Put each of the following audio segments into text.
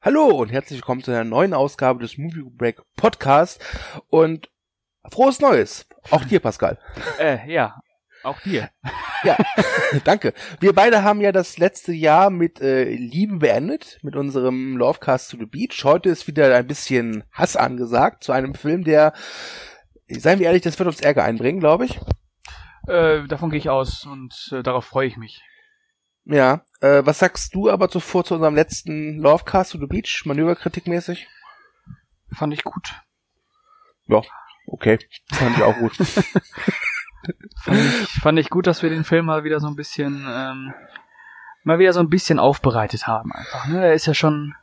Hallo und herzlich willkommen zu einer neuen Ausgabe des Movie Break Podcast und frohes Neues. Auch dir, Pascal. Äh, ja, auch dir. Ja, danke. Wir beide haben ja das letzte Jahr mit äh, Liebe beendet, mit unserem Lovecast to the Beach. Heute ist wieder ein bisschen Hass angesagt zu einem Film, der, seien wir ehrlich, das wird uns Ärger einbringen, glaube ich. Äh, davon gehe ich aus und äh, darauf freue ich mich. Ja, äh, was sagst du aber zuvor zu unserem letzten Lovecast to the Beach, Manöverkritikmäßig? Fand ich gut. Ja, okay, fand ich auch gut. fand, ich, fand ich gut, dass wir den Film mal wieder so ein bisschen, ähm, mal wieder so ein bisschen aufbereitet haben einfach. Ne? Er ist ja schon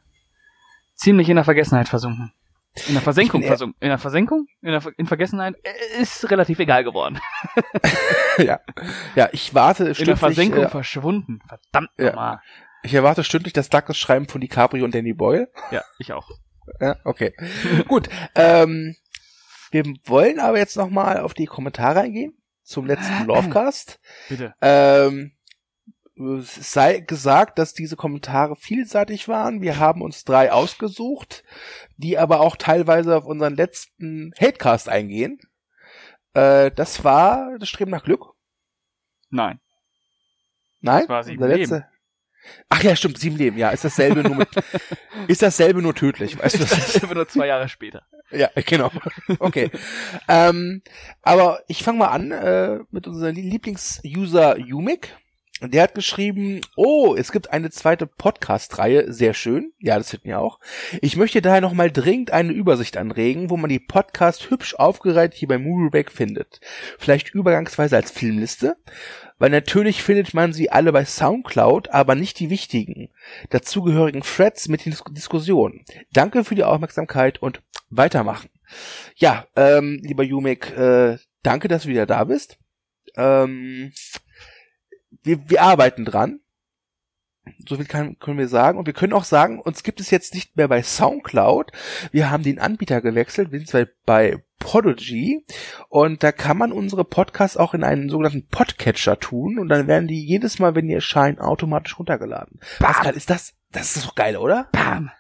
ziemlich in der Vergessenheit versunken. In der Versenkung versunken. In der Versenkung? In der in Vergessenheit? Äh, ist relativ egal geworden. ja. Ja, ich warte stündlich. In der Versenkung äh, verschwunden. Verdammt ja. nochmal. Ich erwarte stündlich das Douglas Schreiben von DiCaprio und Danny Boyle. Ja, ich auch. Ja, okay. Gut. Ähm, wir wollen aber jetzt nochmal auf die Kommentare eingehen zum letzten Lovecast. Bitte. Ähm, sei gesagt, dass diese Kommentare vielseitig waren. Wir haben uns drei ausgesucht, die aber auch teilweise auf unseren letzten Hatecast eingehen. Äh, das war das Streben nach Glück. Nein. Nein? Das war sieben Leben. Ach ja, stimmt, sieben Leben, ja. Ist dasselbe nur mit, ist dasselbe nur tödlich, weißt du? Ist dasselbe nur zwei Jahre später. Ja, genau. Okay. ähm, aber ich fange mal an äh, mit unserem Lieblings-User Der hat geschrieben, oh, es gibt eine zweite Podcast-Reihe, sehr schön. Ja, das finden wir auch. Ich möchte daher nochmal dringend eine Übersicht anregen, wo man die Podcast hübsch aufgereiht hier bei Movieback findet. Vielleicht übergangsweise als Filmliste, weil natürlich findet man sie alle bei Soundcloud, aber nicht die wichtigen, dazugehörigen Threads mit den Dis Diskussionen. Danke für die Aufmerksamkeit und weitermachen. Ja, ähm, lieber Jumek, äh, danke, dass du wieder da bist. Ähm, wir, wir arbeiten dran. So viel kann, können wir sagen. Und wir können auch sagen, uns gibt es jetzt nicht mehr bei Soundcloud. Wir haben den Anbieter gewechselt. Wir sind zwar bei Podigy. Und da kann man unsere Podcasts auch in einen sogenannten Podcatcher tun. Und dann werden die jedes Mal, wenn die erscheinen, automatisch runtergeladen. Bam. Pascal, ist das, das ist doch geil, oder? Bam.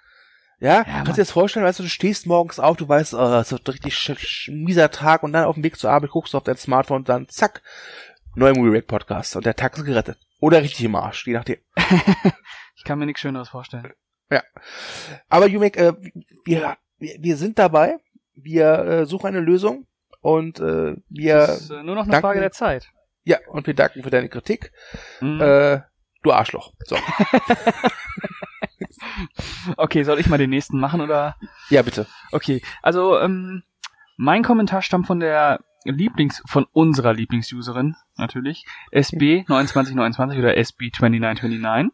Ja, ja kannst du dir das vorstellen, weißt du, du stehst morgens auf, du weißt, oh, es ist ein richtig mieser Tag und dann auf dem Weg zur Arbeit guckst du auf dein Smartphone und dann zack, neuer Movie Rack Podcast und der Tag ist gerettet. Oder richtig im Arsch, je nachdem. ich kann mir nichts Schöneres vorstellen. Ja. Aber Jumek, äh, wir, wir sind dabei. Wir äh, suchen eine Lösung und äh, wir. Das ist äh, nur noch eine danken, Frage der Zeit. Ja, und wir danken für deine Kritik. Mhm. Äh, du Arschloch. So. okay, soll ich mal den nächsten machen oder? Ja, bitte. Okay, also ähm, mein Kommentar stammt von der Lieblings, von unserer Lieblingsuserin, natürlich, SB2929 oder SB2929.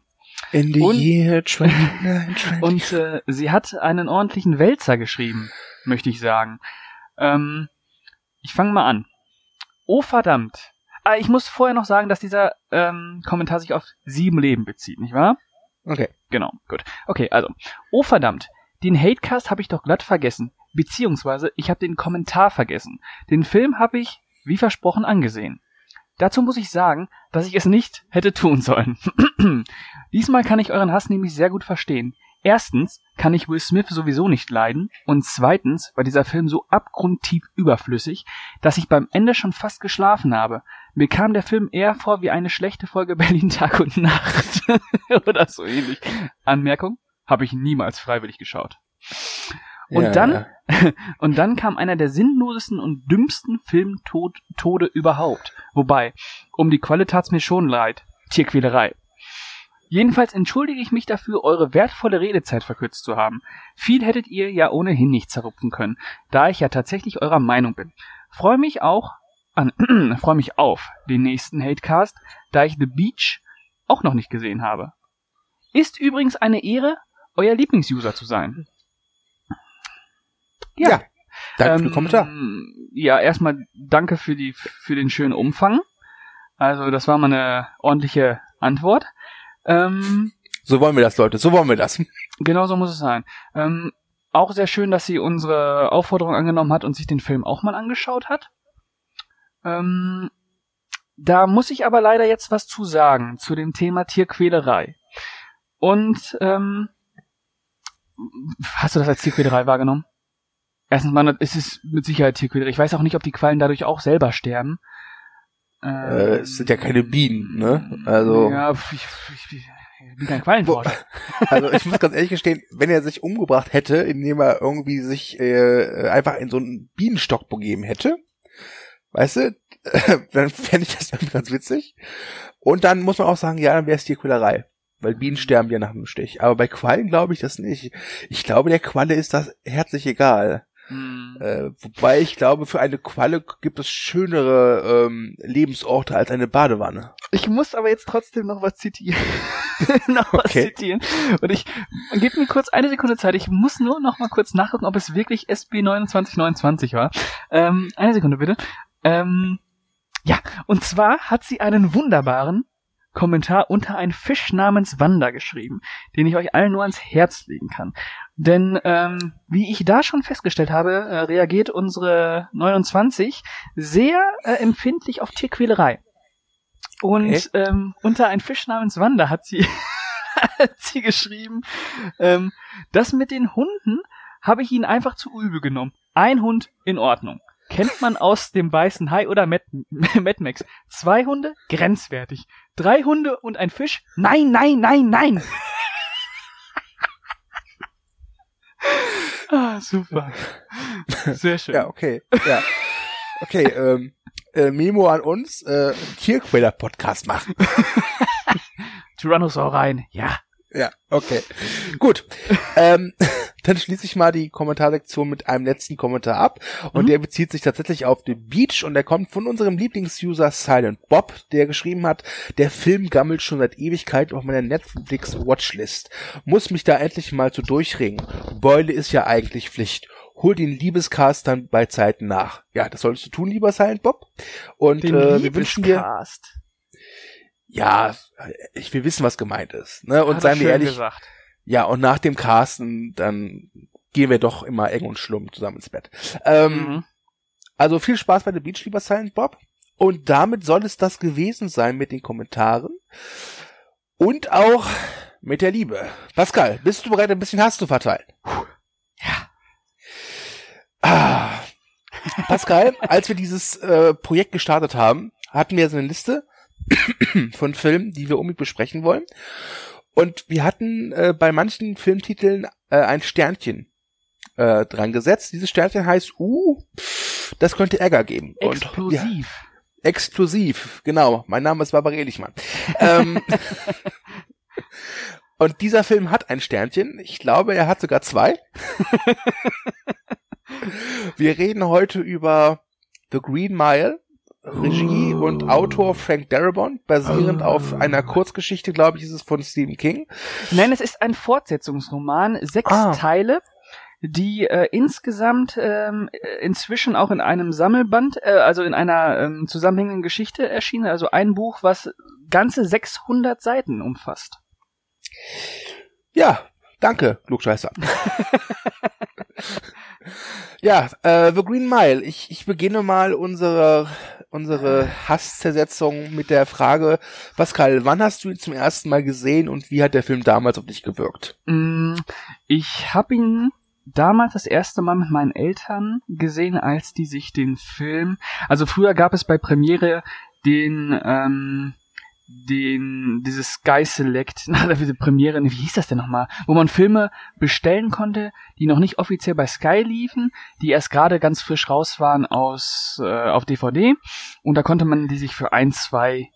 In the und, year 29, Und äh, sie hat einen ordentlichen Wälzer geschrieben, möchte ich sagen. Ähm, ich fange mal an. Oh verdammt. Ah, ich muss vorher noch sagen, dass dieser ähm, Kommentar sich auf sieben Leben bezieht, nicht wahr? Okay. Genau, gut. Okay, also. Oh verdammt. Den Hatecast habe ich doch glatt vergessen. Beziehungsweise ich habe den Kommentar vergessen. Den Film habe ich, wie versprochen, angesehen. Dazu muss ich sagen, dass ich es nicht hätte tun sollen. Diesmal kann ich euren Hass nämlich sehr gut verstehen. Erstens kann ich Will Smith sowieso nicht leiden und zweitens war dieser Film so abgrundtief überflüssig, dass ich beim Ende schon fast geschlafen habe. Mir kam der Film eher vor wie eine schlechte Folge Berlin Tag und Nacht oder so ähnlich. Anmerkung, habe ich niemals freiwillig geschaut. Und ja, dann, ja. und dann kam einer der sinnlosesten und dümmsten Filmtode überhaupt. Wobei, um die Qualle tat's mir schon leid. Tierquälerei. Jedenfalls entschuldige ich mich dafür, eure wertvolle Redezeit verkürzt zu haben. Viel hättet ihr ja ohnehin nicht zerrupfen können, da ich ja tatsächlich eurer Meinung bin. Freue mich auch an, freue mich auf den nächsten Hatecast, da ich The Beach auch noch nicht gesehen habe. Ist übrigens eine Ehre, euer Lieblingsuser zu sein. Ja. ja danke ähm, für den Kommentar. Ja, erstmal danke für die für den schönen Umfang. Also das war mal eine ordentliche Antwort. Ähm, so wollen wir das, Leute. So wollen wir das. Genau so muss es sein. Ähm, auch sehr schön, dass sie unsere Aufforderung angenommen hat und sich den Film auch mal angeschaut hat. Ähm, da muss ich aber leider jetzt was zu sagen zu dem Thema Tierquälerei. Und ähm, hast du das als Tierquälerei wahrgenommen? Erstens mal, es ist mit Sicherheit Tierquälerei. Ich weiß auch nicht, ob die Quallen dadurch auch selber sterben. Äh, es sind ja keine Bienen, ne? Also. Ja, ich, ich, ich, ich bin kein Quallenforscher. Also ich muss ganz ehrlich gestehen, wenn er sich umgebracht hätte, indem er irgendwie sich äh, einfach in so einen Bienenstock begeben hätte, weißt du, dann fände ich das irgendwie ganz witzig. Und dann muss man auch sagen, ja, dann wäre es Tierquälerei. Weil Bienen sterben ja nach einem Stich. Aber bei Quallen glaube ich das nicht. Ich glaube, der Qualle ist das herzlich egal. Hm. Äh, wobei ich glaube, für eine Qualle gibt es schönere ähm, Lebensorte als eine Badewanne. Ich muss aber jetzt trotzdem noch was zitieren. noch was Okay. zitieren. Und ich, gib mir kurz eine Sekunde Zeit. Ich muss nur noch mal kurz nachgucken, ob es wirklich SB 2929 war. Ähm, eine Sekunde bitte. Ähm, ja, und zwar hat sie einen wunderbaren Kommentar unter ein Fisch namens Wanda geschrieben, den ich euch allen nur ans Herz legen kann. Denn ähm, wie ich da schon festgestellt habe, äh, reagiert unsere 29 sehr äh, empfindlich auf Tierquälerei. Und Okay. ähm, unter ein Fisch namens Wanda hat sie, hat sie geschrieben, ähm, das mit den Hunden habe ich ihnen einfach zu übel genommen. Ein Hund in Ordnung. Kennt man aus dem weißen Hai oder Mad, Mad Max. Zwei Hunde? Grenzwertig. Drei Hunde und ein Fisch? Nein, nein, nein, nein. ah, super. Sehr schön. Ja, okay. Ja. Okay, ähm, äh, Memo an uns, äh, Tierquäler-Podcast machen. Tyrannosaurine. Ja. Ja, okay. Gut. ähm, dann schließe ich mal die Kommentarsektion mit einem letzten Kommentar ab. Und Mhm. der bezieht sich tatsächlich auf The Beach und der kommt von unserem Lieblingsuser Silent Bob, der geschrieben hat, der Film gammelt schon seit Ewigkeit auf meiner Netflix-Watchlist. Muss mich da endlich mal zu durchringen. Beule ist ja eigentlich Pflicht. Hol den Liebescast dann bei Zeiten nach. Ja, das solltest du tun, lieber Silent Bob. Und Den äh, wir wünschen dir. Ja, ich will wissen, was gemeint ist. Ne? Und Hat seien wir ehrlich, Gesagt. ja, und nach dem Casten, dann gehen wir doch immer eng und schlumm zusammen ins Bett. Ähm, Mhm. Also viel Spaß bei The Beach, lieber Silent Bob. Und damit soll es das gewesen sein mit den Kommentaren. Und auch mit der Liebe. Pascal, bist du bereit, ein bisschen Hass zu verteilen? Ja. Ah. Pascal, als wir dieses äh, Projekt gestartet haben, hatten wir so eine Liste von Filmen, die wir unbedingt besprechen wollen. Und wir hatten äh, bei manchen Filmtiteln äh, ein Sternchen äh, dran gesetzt. Dieses Sternchen heißt, uh, das könnte Ärger geben. Und ja, Explosiv. explosiv, genau. Mein Name ist Barbara Elichmann. ähm, und dieser Film hat ein Sternchen. Ich glaube, er hat sogar zwei. Wir reden heute über The Green Mile. Regie und Autor Frank Darabont, basierend Oh. auf einer Kurzgeschichte, glaube ich, ist es von Stephen King. Nein, es ist ein Fortsetzungsroman, sechs Ah. Teile, die äh, insgesamt ähm, äh, inzwischen auch in einem Sammelband, äh, also in einer ähm, zusammenhängenden Geschichte erschienen, also ein Buch, was ganze 600 Seiten umfasst. Ja, danke, Klugscheißer. ja, äh, The Green Mile. Ich, ich beginne mal unsere, unsere Hasszersetzung mit der Frage, Pascal, wann hast du ihn zum ersten Mal gesehen und wie hat der Film damals auf dich gewirkt? Mm, Ich habe ihn damals das erste Mal mit meinen Eltern gesehen, als die sich den Film. Also früher gab es bei Premiere den ähm, den dieses Sky Select, na, diese Premiere, wie hieß das denn nochmal, wo man Filme bestellen konnte, die noch nicht offiziell bei Sky liefen, die erst gerade ganz frisch raus waren aus äh, auf DVD und da konnte man die sich für ein, zwei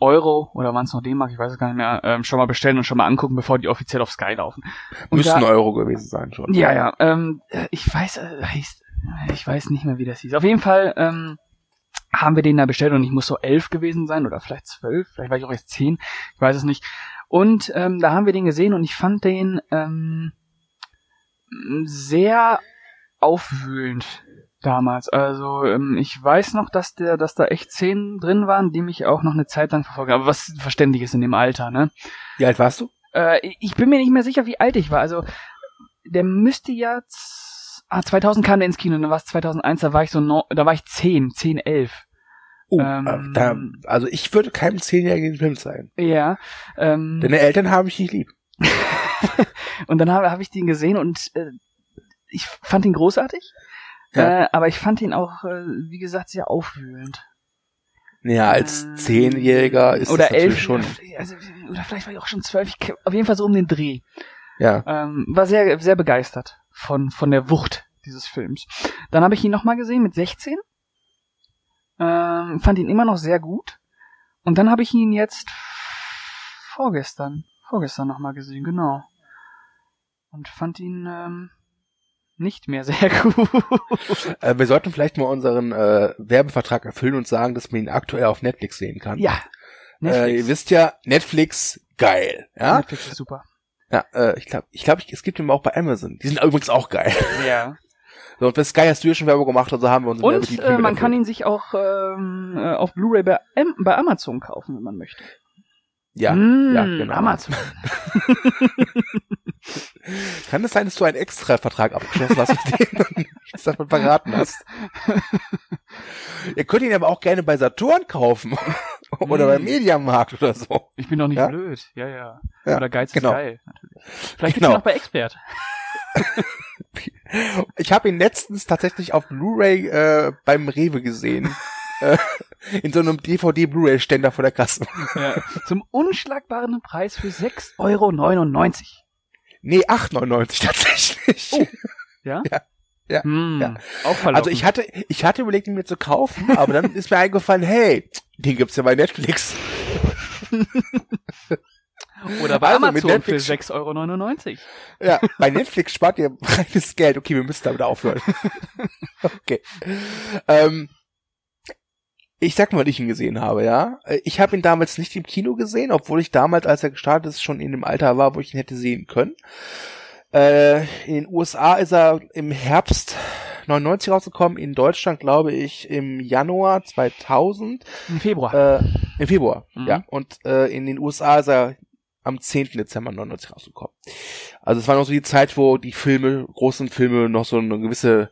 Euro oder waren es noch D-Mark, ich weiß es gar nicht mehr, ähm, schon mal bestellen und schon mal angucken, bevor die offiziell auf Sky laufen. Und Müssten da- Euro gewesen sein schon. ja, ja. Ähm, äh, ich weiß, äh, ich weiß nicht mehr, wie das hieß. Auf jeden Fall ähm, haben wir den da bestellt und ich muss so elf gewesen sein oder vielleicht zwölf, vielleicht war ich auch erst zehn, ich weiß es nicht. Und ähm, da haben wir den gesehen und ich fand den ähm, sehr aufwühlend damals. Also ähm, ich weiß noch, dass der, dass da echt Szenen drin waren, die mich auch noch eine Zeit lang verfolgen. Aber was verständlich ist in dem Alter, ne? Wie alt warst du? Äh, ich bin mir nicht mehr sicher, wie alt ich war. Also, der müsste ja... Ah, 2000 kam der ins Kino, dann war es 2001, da war ich so, no, da war ich 10, 10, 11. Oh, Ähm, äh, da, also ich würde keinem Zehnjährigen den Film zeigen. Ja, ähm, Deine Eltern habe ich nicht lieb. und dann habe hab ich den gesehen und äh, ich fand ihn großartig. Ja. Äh, aber ich fand ihn auch, äh, wie gesagt, sehr aufwühlend. Ja, als Ähm, Zehnjähriger ist oder das elf, schon. Also, oder vielleicht war ich auch schon zwölf, ich, auf jeden Fall so um den Dreh. Ja. Ähm, war sehr, sehr begeistert von, von der Wucht dieses Films. Dann habe ich ihn nochmal gesehen mit 16. Ähm, fand ihn immer noch sehr gut. Und dann habe ich ihn jetzt vorgestern, vorgestern nochmal gesehen, genau. Und fand ihn ähm, nicht mehr sehr gut. Äh, wir sollten vielleicht mal unseren äh, Werbevertrag erfüllen und sagen, dass man ihn aktuell auf Netflix sehen kann. ja. Äh, ihr wisst ja, Netflix geil. Ja. Netflix ist super. Ja, äh, ich glaube, ich glaube, es gibt ihn auch bei Amazon. Die sind übrigens auch geil. Ja. So, und bei Sky hast du ja schon Werbung gemacht, also haben wir uns Und äh, man kann ihn sich auch ähm, äh, auf Blu-ray bei, bei Amazon kaufen, wenn man möchte. Ja, Mm, ja, genau. Amazon. Kann es sein, dass du einen Extra-Vertrag abgeschlossen hast, mit dem du nichts davon verraten hast? Ihr könnt ihn aber auch gerne bei Saturn kaufen. oder beim Mediamarkt oder so. Ich bin doch nicht Ja? blöd. Ja, ja. Ja, Oder Geiz genau. ist geil, natürlich. Vielleicht Genau. gibt's ihn auch bei Expert. Ich habe ihn letztens tatsächlich auf Blu-ray äh, beim Rewe gesehen. äh, in so einem DVD-Blu-ray-Ständer vor der Kasse. Ja. Zum unschlagbaren Preis für 6,99 Euro. Nee, 8,99 tatsächlich. Oh. Ja? Ja. Ja. Hm, Ja. Auch verlockend. Also ich hatte, ich hatte überlegt, ihn mir zu kaufen, aber dann ist mir eingefallen, hey, den gibt's ja bei Netflix. Oder bei Also mit Amazon für Netflix- 6,99 Euro. Ja, bei Netflix spart ihr reines Geld. Okay, wir müssen damit aufhören. okay. Ähm, ich sag mal, wann ich ihn gesehen habe, ja. Ich habe ihn damals nicht im Kino gesehen, obwohl ich damals, als er gestartet ist, schon in dem Alter war, wo ich ihn hätte sehen können. Äh, in den USA ist er im Herbst 99 rausgekommen, in Deutschland glaube ich im Januar 2000, Im Februar. äh, im Februar, Mhm. ja. Und äh, in den USA ist er am 10. Dezember 99 rausgekommen. Also es war noch so die Zeit, wo die Filme, großen Filme noch so eine gewisse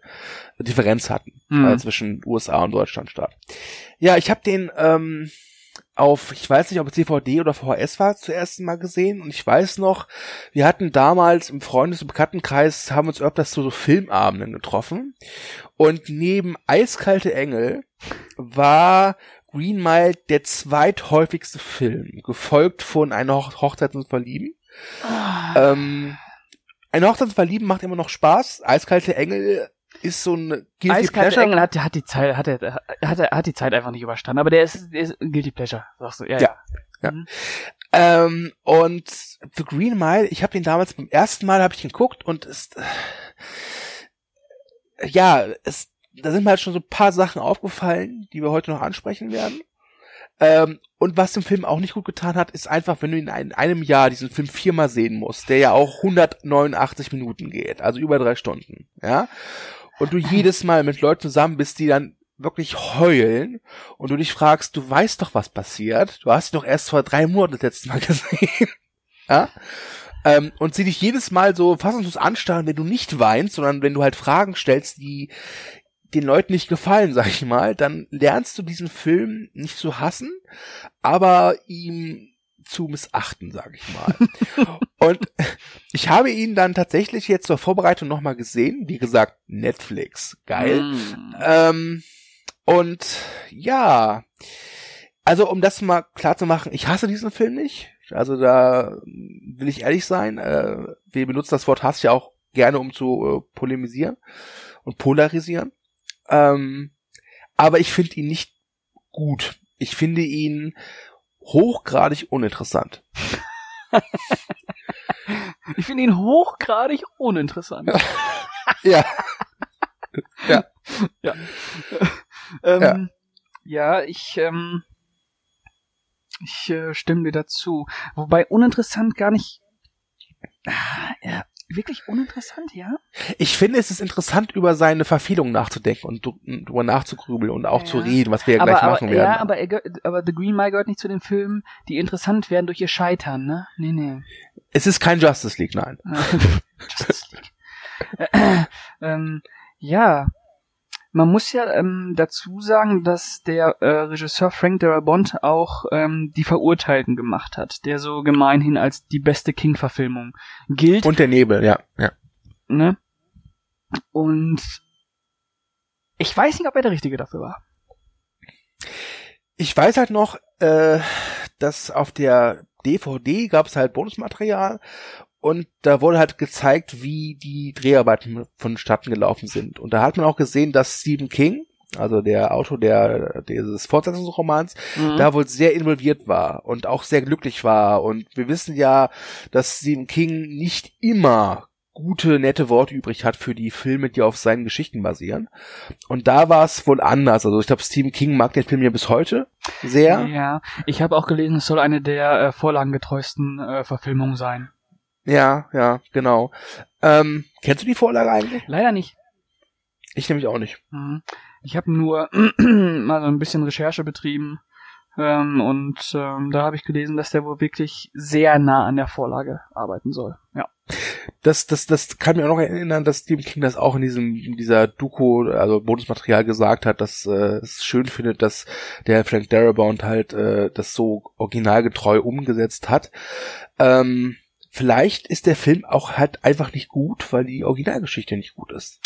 Differenz hatten Mhm. äh, zwischen USA und Deutschland statt. Ja, ich habe den ähm, auf, ich weiß nicht, ob es DVD oder VHS war, zuerst mal gesehen. Und ich weiß noch, wir hatten damals im Freundes- und Bekanntenkreis, haben uns öfters zu so Filmabenden getroffen. Und neben Eiskalte Engel war Green Mile der zweithäufigste Film, gefolgt von Eine Hoch Hochzeit und Verlieben. Ah. Ähm, eine Hochzeit und Verlieben macht immer noch Spaß. Eiskalte Engel ist so ein Guilty Eiskalte Pleasure. Engel hat, hat die Zeit, hat, hat, er, hat die Zeit einfach nicht überstanden. Aber der ist, der ist ein Guilty Pleasure, sagst du. Ja, Ja. ja. Mhm. Ähm, und The Green Mile, ich habe den damals beim ersten Mal habe ich ihn geguckt und es äh, ja, es da sind mir halt schon so ein paar Sachen aufgefallen, die wir heute noch ansprechen werden. Ähm, und was dem Film auch nicht gut getan hat, ist einfach, wenn du in ein, einem Jahr diesen Film viermal sehen musst, der ja auch 189 Minuten geht, also über drei Stunden, ja, und du jedes Mal mit Leuten zusammen bist, die dann wirklich heulen und du dich fragst, du weißt doch, was passiert, du hast ihn doch erst vor drei Monaten das letzte Mal gesehen, ja, ähm, und sie dich jedes Mal so fassungslos anstarren, wenn du nicht weinst, sondern wenn du halt Fragen stellst, die den Leuten nicht gefallen, sag ich mal, dann lernst du diesen Film nicht zu hassen, aber ihm zu missachten, sag ich mal. Und ich habe ihn dann tatsächlich jetzt zur Vorbereitung nochmal gesehen. Wie gesagt, Netflix. Geil. Mhm. Ähm, und ja, also um das mal klar zu machen, ich hasse diesen Film nicht. Also da will ich ehrlich sein. Äh, wir benutzen das Wort Hass ja auch gerne, um zu äh, polemisieren und polarisieren. Ähm, aber ich finde ihn nicht gut. Ich finde ihn hochgradig uninteressant. Ich finde ihn hochgradig uninteressant. Ja. Ja. ja. ähm, ja. ich, ähm, ich äh, stimme dir dazu. Wobei uninteressant gar nicht. Ah, ja, wirklich uninteressant, ja? Ich finde, es ist interessant, über seine Verfehlung nachzudenken und dr- drüber nachzugrübeln und auch Ja. zu reden, was wir ja aber, gleich aber, machen werden. Ja, aber, er, aber The Green Mile gehört nicht zu den Filmen, die interessant werden durch ihr Scheitern, ne? Nee, nee. es ist kein Justice League, nein. Justice League. ähm, ja. Man muss ja ähm, dazu sagen, dass der äh, Regisseur Frank Darabont auch ähm, die Verurteilten gemacht hat, der so gemeinhin als die beste King-Verfilmung gilt. Und der Nebel, ja, ja. Ne? Und ich weiß nicht, ob er der Richtige dafür war. Ich weiß halt noch, äh, dass auf der DVD gab es halt Bonusmaterial und da wurde halt gezeigt, wie die Dreharbeiten vonstatten gelaufen sind. Und da hat man auch gesehen, dass Stephen King, also der Autor der, dieses Fortsetzungsromans, mhm. da wohl sehr involviert war und auch sehr glücklich war. Und wir wissen ja, dass Stephen King nicht immer gute, nette Worte übrig hat für die Filme, die auf seinen Geschichten basieren. Und da war es wohl anders. Also ich glaube, Stephen King mag den Film ja bis heute sehr. Ja, ich habe auch gelesen, es soll eine der äh, vorlagengetreuesten äh, Verfilmungen sein. Ja, ja, genau. Ähm, kennst du die Vorlage eigentlich? Leider nicht. Ich nämlich auch nicht. Mhm. Ich habe nur mal so ein bisschen Recherche betrieben ähm, und ähm, da habe ich gelesen, dass der wohl wirklich sehr nah an der Vorlage arbeiten soll. Ja. Das, das, das kann mir auch noch erinnern, dass Stephen King das auch in diesem, in dieser Doku, also Bonusmaterial gesagt hat, dass äh, es schön findet, dass der Frank Darabont halt äh, das so originalgetreu umgesetzt hat. Ähm, vielleicht ist der Film auch halt einfach nicht gut, weil die Originalgeschichte nicht gut ist.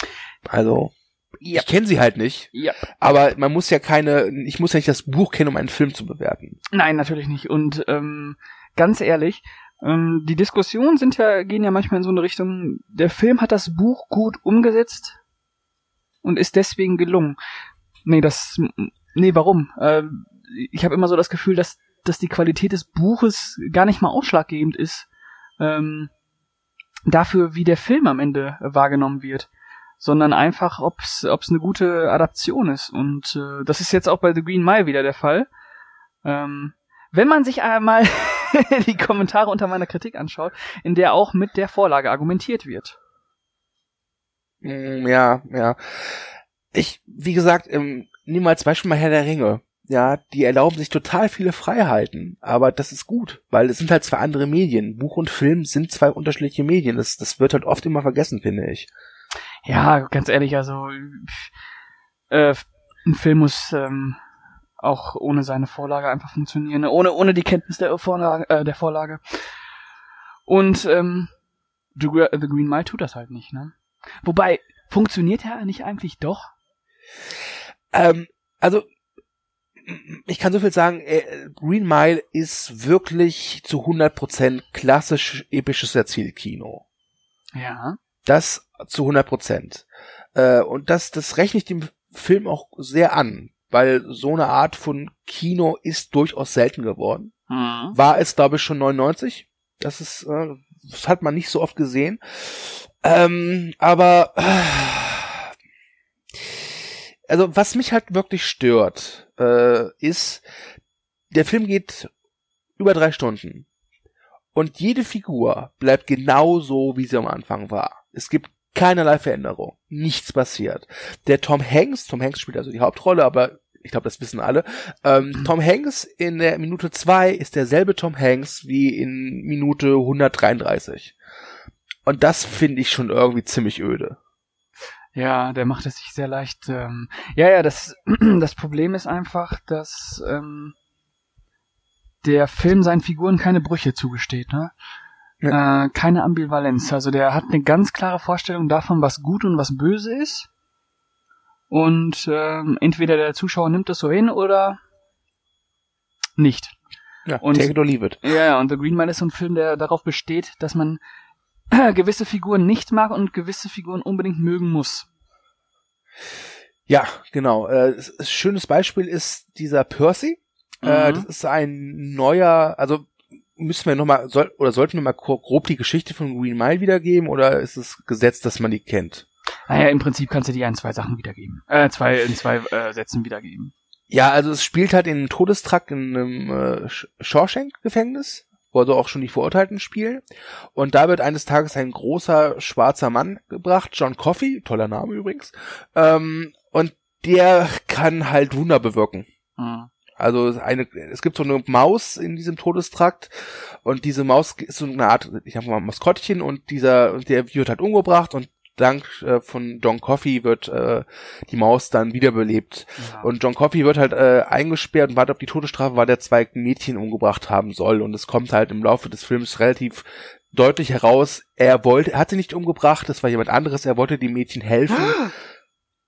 Also, ja. ich kenne sie halt nicht. Ja. Aber man muss ja keine, ich muss ja nicht das Buch kennen, um einen Film zu bewerten. Nein, natürlich nicht. Und ähm, ganz ehrlich, ähm, die Diskussionen sind ja, gehen ja manchmal in so eine Richtung, der Film hat das Buch gut umgesetzt und ist deswegen gelungen. Nee, das, nee, warum? Äh, ich habe immer so das Gefühl, dass, dass die Qualität des Buches gar nicht mal ausschlaggebend ist ähm, dafür, wie der Film am Ende wahrgenommen wird, sondern einfach, ob es eine gute Adaption ist. Und äh, das ist jetzt auch bei The Green Mile wieder der Fall. Ähm, wenn man sich einmal die Kommentare unter meiner Kritik anschaut, in der auch mit der Vorlage argumentiert wird. Mm, ja, ja. Ich, wie gesagt, ähm, nimm mal Beispiel mal Herr der Ringe ja, die erlauben sich total viele Freiheiten, aber das ist gut, weil es sind halt zwei andere Medien. Buch und Film sind zwei unterschiedliche Medien. Das, das wird halt oft immer vergessen, finde ich. Ja, ganz ehrlich, also äh, ein Film muss ähm, auch ohne seine Vorlage einfach funktionieren, ne? ohne ohne die Kenntnis der Vorlage. Äh, der Vorlage. Und ähm, The, The Green Mile tut das halt nicht, ne? Wobei funktioniert er nicht eigentlich doch? Ähm, also ich kann so viel sagen, äh, Green Mile ist wirklich zu 100% klassisch episches Erzählkino. Ja. Das zu 100%. Äh, und das, das rechne ich dem Film auch sehr an, weil so eine Art von Kino ist durchaus selten geworden. Mhm. War es, glaube ich, schon 99. Das ist, äh, das hat man nicht so oft gesehen. Ähm, aber äh, also was mich halt wirklich stört, äh, ist, der Film geht über drei Stunden. Und jede Figur bleibt genau so, wie sie am Anfang war. Es gibt keinerlei Veränderung. Nichts passiert. Der Tom Hanks, Tom Hanks spielt also die Hauptrolle, aber ich glaube, das wissen alle. Ähm, Tom Hanks in der Minute zwei ist derselbe Tom Hanks wie in Minute 133. Und das finde ich schon irgendwie ziemlich öde. Ja, der macht es sich sehr leicht. Ähm, ja, ja, das, das Problem ist einfach, dass ähm, der Film seinen Figuren keine Brüche zugesteht, ne? Ja. Äh, keine Ambivalenz. Also der hat eine ganz klare Vorstellung davon, was gut und was böse ist. Und ähm, entweder der Zuschauer nimmt das so hin oder nicht. Ja, und, take it or leave it. Ja, und The Green Mile ist so ein Film, der darauf besteht, dass man gewisse Figuren nicht mag und gewisse Figuren unbedingt mögen muss. Ja, genau. Äh, ein schönes Beispiel ist dieser Percy. Äh, mhm. Äh, das ist ein neuer, also müssen wir nochmal, soll, oder sollten wir mal grob die Geschichte von Green Mile wiedergeben oder ist es Gesetz, dass man die kennt? Naja, im Prinzip kannst du die in zwei Sachen wiedergeben. Äh, zwei, in zwei äh, Sätzen wiedergeben. Ja, also es spielt halt in einem Todestrakt in einem äh, Shawshank-Gefängnis also auch schon die Verurteilten spielen. Und da wird eines Tages ein großer schwarzer Mann gebracht, John Coffey, toller Name übrigens, ähm, und der kann halt Wunder bewirken. Mhm. Also eine, es gibt so eine Maus in diesem Todestrakt und diese Maus ist so eine Art, ich habe mal Maskottchen und dieser, der wird halt umgebracht und dank äh, von John Coffey wird äh, die Maus dann wiederbelebt. Ja. Und John Coffey wird halt äh, eingesperrt und wartet auf die Todesstrafe, weil der zwei Mädchen umgebracht haben soll. Und es kommt halt im Laufe des Films relativ deutlich heraus, er wollte, er hat sie nicht umgebracht, das war jemand anderes, er wollte den Mädchen helfen.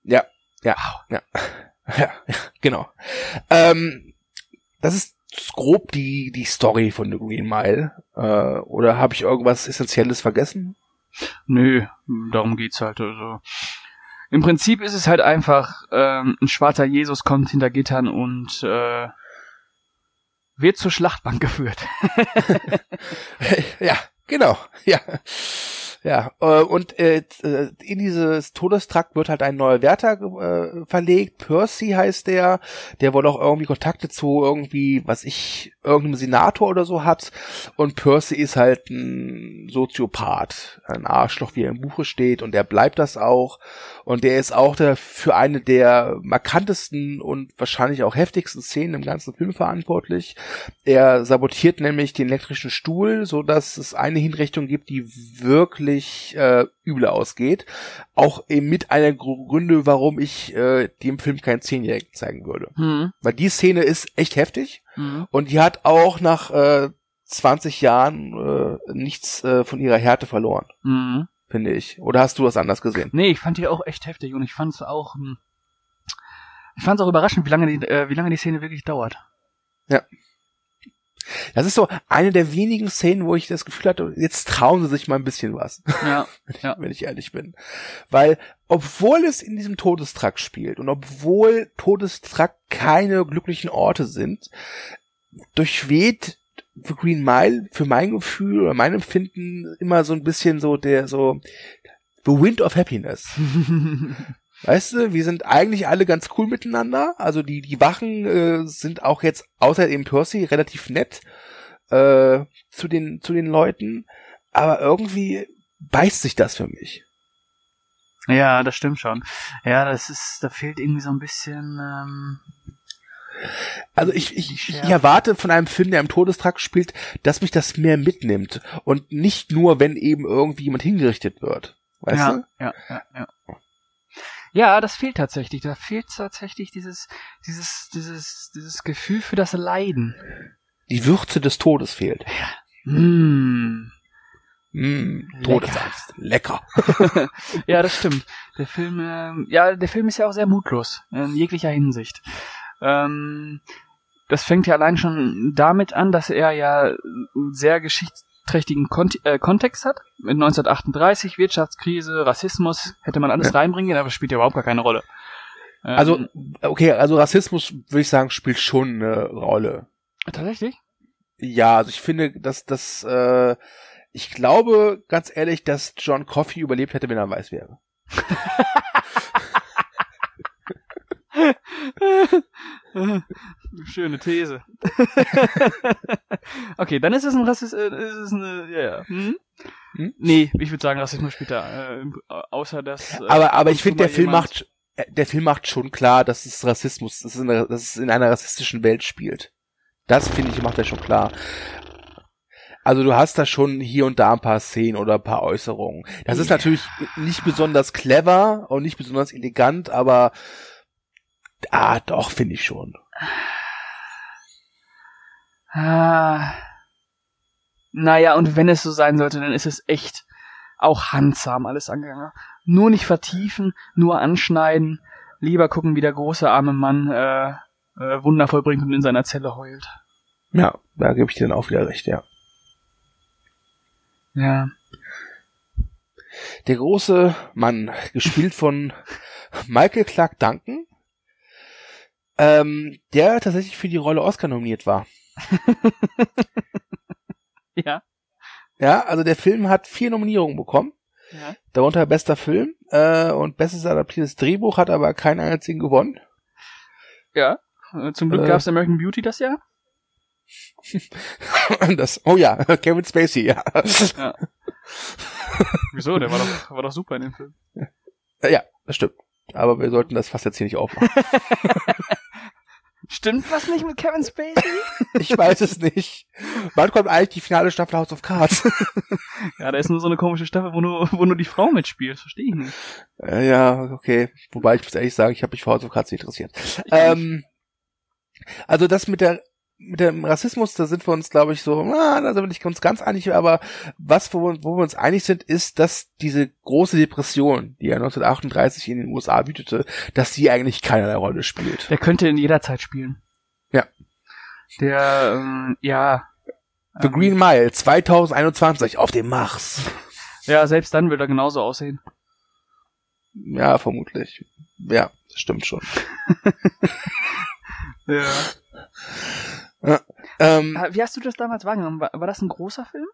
ja, ja, ja, ja, ja, genau. Ähm, das ist grob die, die Story von The Green Mile. Äh, oder habe ich irgendwas Essentielles vergessen? Nö, darum geht's halt. Also. Im Prinzip ist es halt einfach, ähm, ein schwarzer Jesus kommt hinter Gittern und äh, wird zur Schlachtbank geführt. ja, genau, ja. Ja, äh, und äh, in dieses Todestrakt wird halt ein neuer Wärter äh, verlegt. Percy heißt der, der wohl auch irgendwie Kontakte zu irgendwie, was ich, irgendeinem Senator oder so hat. Und Percy ist halt ein Soziopath, ein Arschloch, wie er im Buche steht, und der bleibt das auch. Und der ist auch der für eine der markantesten und wahrscheinlich auch heftigsten Szenen im ganzen Film verantwortlich. Er sabotiert nämlich den elektrischen Stuhl, so dass es eine Hinrichtung gibt, die wirklich äh, übel ausgeht. Auch eben mit einer Gr Gründe, warum ich äh, dem Film keinen Zehnjährigen zeigen würde. Hm. Weil die Szene ist echt heftig Hm. und die hat auch nach äh, 20 Jahren äh, nichts äh, von ihrer Härte verloren, Hm. finde ich. Oder hast du das anders gesehen? Nee, ich fand die auch echt heftig und ich fand es auch, hm, ich fand es auch überraschend, wie lange die, äh, wie lange die Szene wirklich dauert. Das ist so eine der wenigen Szenen, wo ich das Gefühl hatte, jetzt trauen sie sich mal ein bisschen was. Ja, ja. wenn ich ehrlich bin. Weil, obwohl es in diesem Todestrakt spielt und obwohl Todestrakt keine glücklichen Orte sind, durchweht The Green Mile für mein Gefühl oder mein Empfinden immer so ein bisschen so der, so, the wind of happiness. Weißt du, wir sind eigentlich alle ganz cool miteinander. Also die, die Wachen äh, sind auch jetzt, außer eben Percy, relativ nett äh, zu den, zu den Leuten. Aber irgendwie beißt sich das für mich. ja, das stimmt schon. Ja, das ist, da fehlt irgendwie so ein bisschen, ähm, Also ich, ich, ich erwarte von einem Film, der im Todestrakt spielt, dass mich das mehr mitnimmt. Und nicht nur, wenn eben irgendwie jemand hingerichtet wird. Weißt ja, du? ja, ja, ja. Ja, das fehlt tatsächlich. Da fehlt tatsächlich dieses, dieses, dieses, dieses Gefühl für das Leiden. Die Würze des Todes fehlt. Mm. Mm, Lecker. Todesangst. Lecker. Ja, das stimmt. Der Film, ähm, ja, der Film ist ja auch sehr mutlos in jeglicher Hinsicht. Ähm, das fängt ja allein schon damit an, dass er ja sehr geschichtsträchtigen Kont äh, Kontext hat. Mit 1938 Wirtschaftskrise, Rassismus, hätte man alles Ja. reinbringen, aber spielt ja überhaupt gar keine Rolle. Ähm, Also, okay, also Rassismus, würde ich sagen, spielt schon eine Rolle. tatsächlich? Ja, also ich finde, dass das, äh, ich glaube, ganz ehrlich, dass John Coffey überlebt hätte, wenn er weiß wäre. Schöne These. okay, dann ist es ein Rassist, äh, ist es eine, ja, ja. Hm? Hm? Nee, ich würde sagen Rassismus spielt da, äh, außer dass. Äh, Aber, aber ab ich finde, der Film macht, äh, der Film macht schon klar, dass es Rassismus, dass es in einer, dass es in einer rassistischen Welt spielt. Das finde ich, macht er schon klar. Also du hast da schon hier und da ein paar Szenen oder ein paar Äußerungen. Das ist Ja. natürlich nicht besonders clever und nicht besonders elegant, aber ah, doch, finde ich schon. Ah. Naja, und wenn es so sein sollte, dann ist es echt auch handsam alles angegangen. Nur nicht vertiefen, nur anschneiden. Lieber gucken, wie der große arme Mann äh, äh, Wunder vollbringt und in seiner Zelle heult. Ja, da gebe ich dir dann auch wieder recht, ja. Ja. Der große Mann, gespielt von Michael Clark Duncan, ähm, der tatsächlich für die Rolle Oscar nominiert war. Ja. Ja, also der Film hat vier Nominierungen bekommen, Ja. darunter bester Film äh, und bestes adaptiertes Drehbuch, hat aber keinen einzigen gewonnen. Ja. Äh, Zum Glück Äh. gab's American Beauty das Jahr. das, oh ja, Kevin Spacey, ja. Ja. Wieso? Der war doch, war doch super in dem Film. ja, das stimmt. Aber wir sollten das fast jetzt hier nicht aufmachen. Stimmt was nicht mit Kevin Spacey? Ich weiß es nicht. Wann kommt eigentlich die finale Staffel House of Cards? ja, da ist nur so eine komische Staffel, wo nur, wo nur die Frau mitspielt. Verstehe ich nicht. Äh, ja, okay. Wobei ich muss ehrlich sagen, ich habe mich für House of Cards nicht interessiert. Ähm, also das mit der mit dem Rassismus, da sind wir uns, glaube ich, so, na, da sind wir nicht uns ganz einig, aber was, wo, wo wir uns einig sind, ist, dass diese große Depression, die ja 1938 in den USA wütete, dass die eigentlich keinerlei Rolle spielt. Der könnte in jeder Zeit spielen. Ja. Der, ähm, ja. The ähm, Green Mile 2021 auf dem Mars. Ja, selbst dann würde er genauso aussehen. Ja, vermutlich. Ja, das stimmt schon. Ja. Ähm, Wie hast du das damals wahrgenommen? War, war das ein großer Film?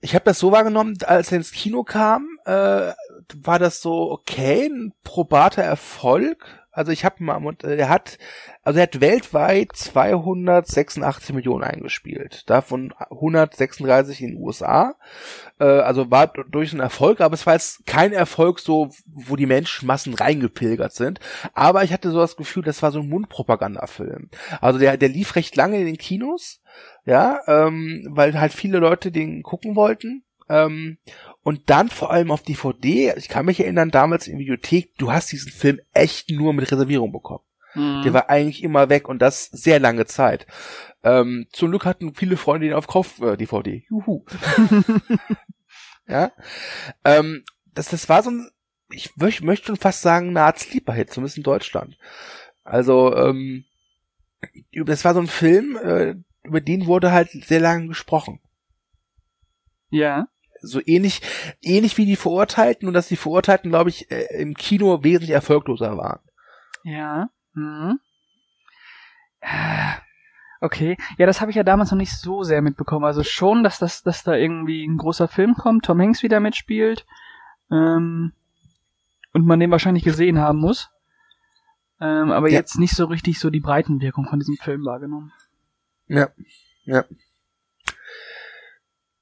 ich habe das so wahrgenommen, als er ins Kino kam, äh, war das so okay, ein probater Erfolg. Also ich habe mal, äh, er hat, also er hat weltweit 286 Millionen eingespielt, davon 136 in den USA. Äh, also war durch ein Erfolg, aber es war jetzt kein Erfolg so, wo die Menschenmassen reingepilgert sind. Aber ich hatte so das Gefühl, das war so ein Mundpropagandafilm. Also der, der lief recht lange in den Kinos, ja, ähm, weil halt viele Leute den gucken wollten. Ähm, und dann vor allem auf DVD, ich kann mich erinnern, damals in Videothek, du hast diesen Film echt nur mit Reservierung bekommen. Mhm. Der war eigentlich immer weg und das sehr lange Zeit. Ähm, zum Glück hatten viele Freunde ihn auf Kauf äh, DVD. Juhu. ja. Ähm, das, das war so ein, ich möcht, möchte schon fast sagen, eine Art Sleeper-Hit, zumindest in Deutschland. Also, ähm, das war so ein Film, äh, über den wurde halt sehr lange gesprochen. ja. So ähnlich, ähnlich wie die Verurteilten, nur dass die Verurteilten, glaube ich, äh, im Kino wesentlich erfolgloser waren. Ja. Mhm. Okay. Ja, das habe ich ja damals noch nicht so sehr mitbekommen. Also schon, dass das, dass da irgendwie ein großer Film kommt, Tom Hanks wieder mitspielt. Ähm, und man den wahrscheinlich gesehen haben muss. Ähm, aber Ja. jetzt nicht so richtig so die Breitenwirkung von diesem Film wahrgenommen. Ja, ja.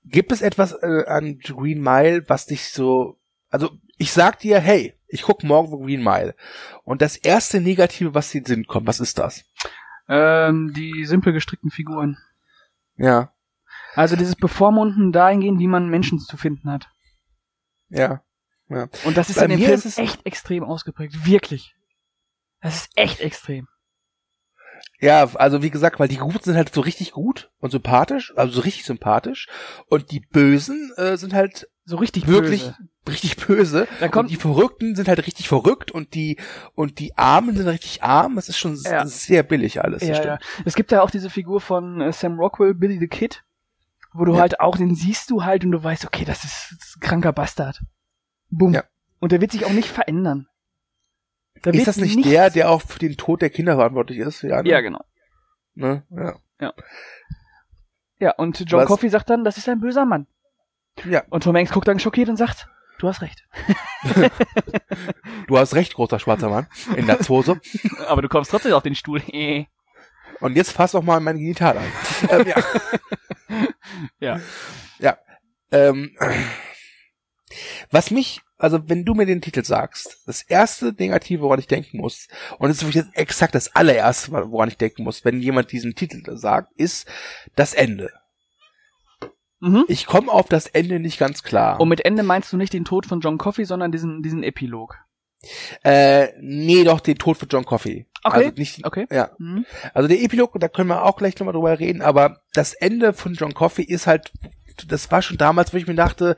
Gibt es etwas äh, an Green Mile, was dich so, also ich sag dir, hey, ich guck morgen Green Mile und das erste Negative, was dir in den Sinn kommt, was ist das? Ähm, die simpel gestrickten Figuren. Ja, Also dieses Bevormunden dahingehend, wie man Menschen zu finden hat. ja, ja. Und das ist Bei in dem mir Film ist es- echt extrem ausgeprägt. Wirklich. Das ist echt extrem. Ja, also wie gesagt, weil die Guten sind halt so richtig gut und sympathisch, also so richtig sympathisch und die Bösen äh, sind halt So richtig wirklich böse. richtig böse Da und kommt, die Verrückten sind halt richtig verrückt und die und die Armen sind richtig arm. Das ist schon Ja. sehr billig alles. ja, stimmt. ja. Es gibt ja auch diese Figur von äh, Sam Rockwell, Billy the Kid, wo du Ja. halt auch, den siehst du halt und du weißt, okay, das ist, das ist ein kranker Bastard. Bumm. Ja. Und der wird sich auch nicht verändern. Da Ist das nicht nichts- der, der auch für den Tod der Kinder verantwortlich ist? Ja, ne? Ja, genau. Ne? ja. Ja, und John Was- Coffey sagt dann, das ist ein böser Mann. Ja. Und Tom Hanks guckt dann schockiert und sagt, du hast recht. Du hast recht, großer schwarzer Mann. In der Hose. Aber du kommst trotzdem auf den Stuhl. Und jetzt fass doch mal mein Genital an. ähm, ja. Ja. Ja. Ähm, was mich, also wenn du mir den Titel sagst, das erste Negative, woran ich denken muss, und das ist wirklich exakt das allererste, woran ich denken muss, wenn jemand diesen Titel sagt, ist das Ende. mhm. Ich komme auf das Ende nicht ganz klar. Und mit Ende meinst du nicht den Tod von John Coffey, sondern diesen, diesen Epilog. äh, nee, doch den Tod von John Coffey. Okay. Also nicht, Okay. ja. Mhm. Also der Epilog, da können wir auch gleich nochmal drüber reden, aber das Ende von John Coffey ist halt, das war schon damals, wo ich mir dachte,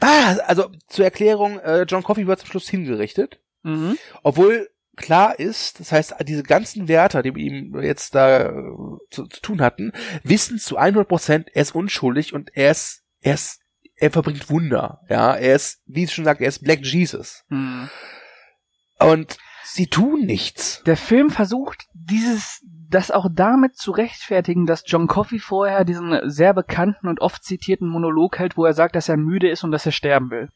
ah, also zur Erklärung, äh, John Coffey wird zum Schluss hingerichtet, Mhm. obwohl klar ist, das heißt, diese ganzen Wärter, die mit ihm jetzt da äh, zu, zu tun hatten, wissen zu 100 Prozent, er ist unschuldig und er ist, er ist, er verbringt Wunder, ja, er ist, wie ich schon sagte, er ist Black Jesus. Mhm. Und sie tun nichts. Der Film versucht, dieses, das auch damit zu rechtfertigen, dass John Coffey vorher diesen sehr bekannten und oft zitierten Monolog hält, wo er sagt, dass er müde ist und dass er sterben will.